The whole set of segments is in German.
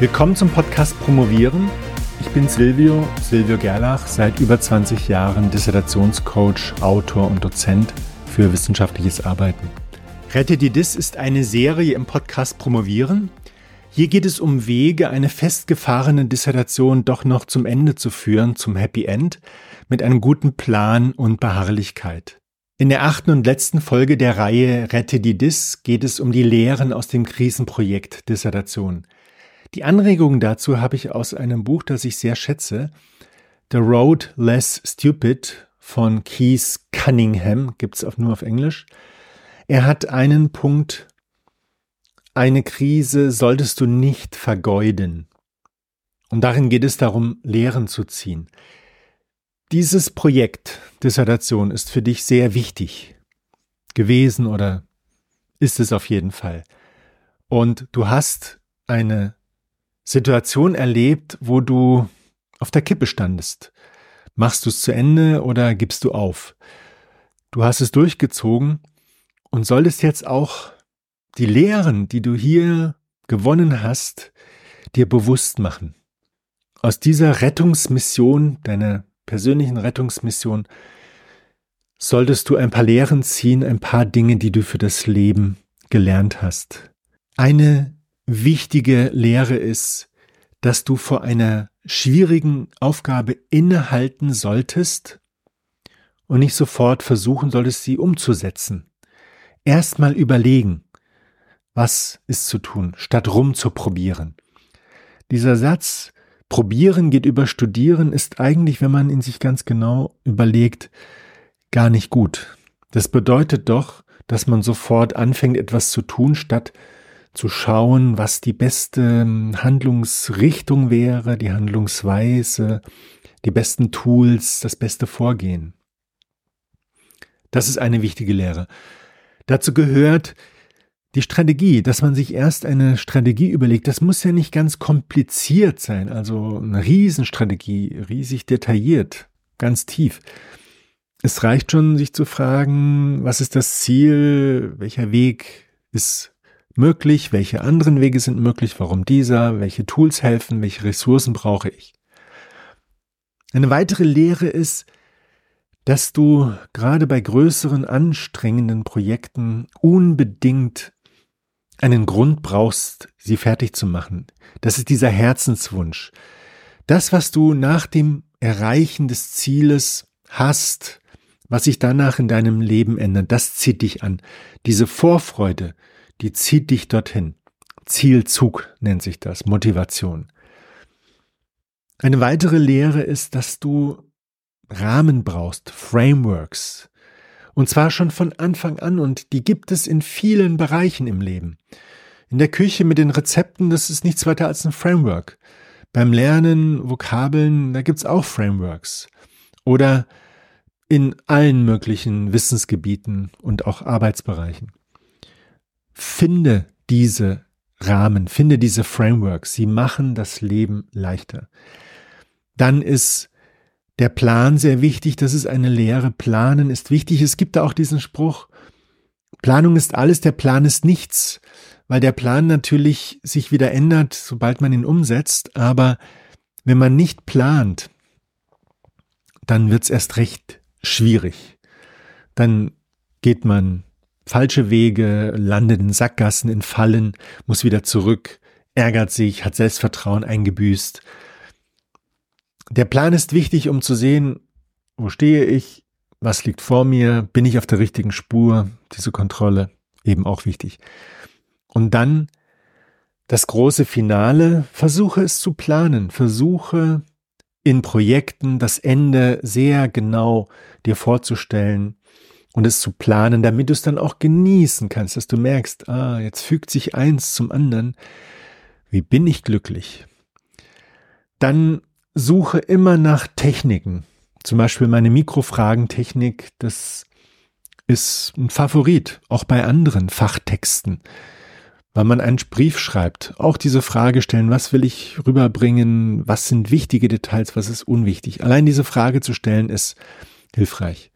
Willkommen zum Podcast Promovieren. Ich bin Silvio, Silvio Gerlach, seit über 20 Jahren Dissertationscoach, Autor und Dozent für wissenschaftliches Arbeiten. Rette die Dis ist eine Serie im Podcast Promovieren. Hier geht es um Wege, eine festgefahrene Dissertation doch noch zum Ende zu führen, zum Happy End, mit einem guten Plan und Beharrlichkeit. In der achten und letzten Folge der Reihe Rette die Dis geht es um die Lehren aus dem Krisenprojekt Dissertation. Die Anregungen dazu habe ich aus einem Buch, das ich sehr schätze. The Road Less Stupid von Keith Cunningham, gibt's auch nur auf Englisch. Er hat einen Punkt, eine Krise solltest du nicht vergeuden. Und darin geht es darum, Lehren zu ziehen. Dieses Projekt Dissertation ist für dich sehr wichtig gewesen oder ist es auf jeden Fall. Und du hast eine Situation erlebt, wo du auf der Kippe standest. Machst du es zu Ende oder gibst du auf? Du hast es durchgezogen und solltest jetzt auch die Lehren, die du hier gewonnen hast, dir bewusst machen. Aus dieser Rettungsmission, deiner persönlichen Rettungsmission, solltest du ein paar Lehren ziehen, ein paar Dinge, die du für das Leben gelernt hast. Eine wichtige Lehre ist, dass du vor einer schwierigen Aufgabe innehalten solltest und nicht sofort versuchen solltest, sie umzusetzen. Erstmal überlegen, was ist zu tun, statt rum zu probieren. Dieser Satz, probieren geht über studieren, ist eigentlich, wenn man ihn sich ganz genau überlegt, gar nicht gut. Das bedeutet doch, dass man sofort anfängt, etwas zu tun, statt zu schauen, was die beste ähm, Handlungsrichtung wäre, die Handlungsweise, die besten Tools, das beste Vorgehen. Das ist eine wichtige Lehre. Dazu gehört die Strategie, dass man sich erst eine Strategie überlegt. Das muss ja nicht ganz kompliziert sein, also eine Riesenstrategie, riesig detailliert, ganz tief. Es reicht schon, sich zu fragen, was ist das Ziel, welcher Weg ist möglich, welche anderen Wege sind möglich, warum dieser, welche Tools helfen, welche Ressourcen brauche ich. Eine weitere Lehre ist, dass du gerade bei größeren, anstrengenden Projekten unbedingt einen Grund brauchst, sie fertig zu machen. Das ist dieser Herzenswunsch. Das, was du nach dem Erreichen des Zieles hast, was sich danach in deinem Leben ändert, das zieht dich an. Diese Vorfreude, die zieht dich dorthin. Zielzug nennt sich das, Motivation. Eine weitere Lehre ist, dass du Rahmen brauchst, Frameworks. Und zwar schon von Anfang an und die gibt es in vielen Bereichen im Leben. In der Küche mit den Rezepten, das ist nichts weiter als ein Framework. Beim Lernen, Vokabeln, da gibt's auch Frameworks. Oder in allen möglichen Wissensgebieten und auch Arbeitsbereichen. Finde diese Rahmen, finde diese Frameworks. Sie machen das Leben leichter. Dann ist der Plan sehr wichtig. Das ist eine Lehre. Planen ist wichtig. Es gibt da auch diesen Spruch. Planung ist alles, der Plan ist nichts, weil der Plan natürlich sich wieder ändert, sobald man ihn umsetzt. Aber wenn man nicht plant, dann wird's erst recht schwierig. Dann geht man falsche Wege, landet in Sackgassen, in Fallen, muss wieder zurück, ärgert sich, hat Selbstvertrauen eingebüßt. Der Plan ist wichtig, um zu sehen, wo stehe ich, was liegt vor mir, bin ich auf der richtigen Spur, diese Kontrolle eben auch wichtig. Und dann das große Finale, versuche es zu planen, versuche in Projekten das Ende sehr genau dir vorzustellen, und es zu planen, damit du es dann auch genießen kannst, dass du merkst, ah, jetzt fügt sich eins zum anderen. Wie bin ich glücklich? Dann suche immer nach Techniken. Zum Beispiel meine Mikrofragentechnik, das ist ein Favorit, auch bei anderen Fachtexten. Weil man einen Brief schreibt, auch diese Frage stellen, was will ich rüberbringen, was sind wichtige Details, was ist unwichtig. Allein diese Frage zu stellen ist hilfreich.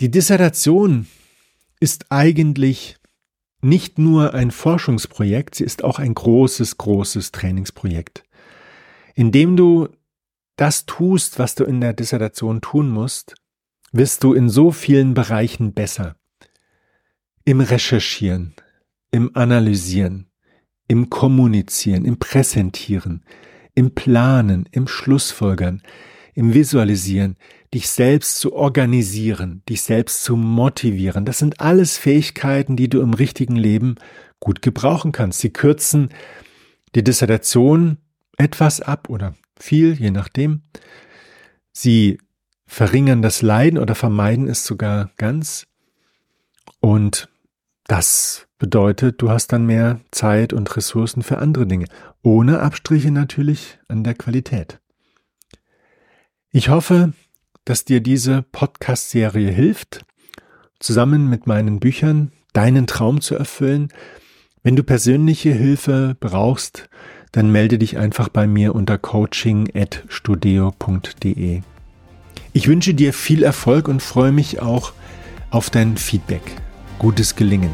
Die Dissertation ist eigentlich nicht nur ein Forschungsprojekt, sie ist auch ein großes, großes Trainingsprojekt. Indem du das tust, was du in der Dissertation tun musst, wirst du in so vielen Bereichen besser. Im Recherchieren, im Analysieren, im Kommunizieren, im Präsentieren, im Planen, im Schlussfolgern, im Visualisieren, dich selbst zu organisieren, dich selbst zu motivieren. Das sind alles Fähigkeiten, die du im richtigen Leben gut gebrauchen kannst. Sie kürzen die Dissertation etwas ab oder viel, je nachdem. Sie verringern das Leiden oder vermeiden es sogar ganz. Und das bedeutet, du hast dann mehr Zeit und Ressourcen für andere Dinge, ohne Abstriche natürlich an der Qualität. Ich hoffe, dass dir diese Podcast-Serie hilft, zusammen mit meinen Büchern deinen Traum zu erfüllen. Wenn du persönliche Hilfe brauchst, dann melde dich einfach bei mir unter coaching.studio.de. Ich wünsche dir viel Erfolg und freue mich auch auf dein Feedback. Gutes Gelingen.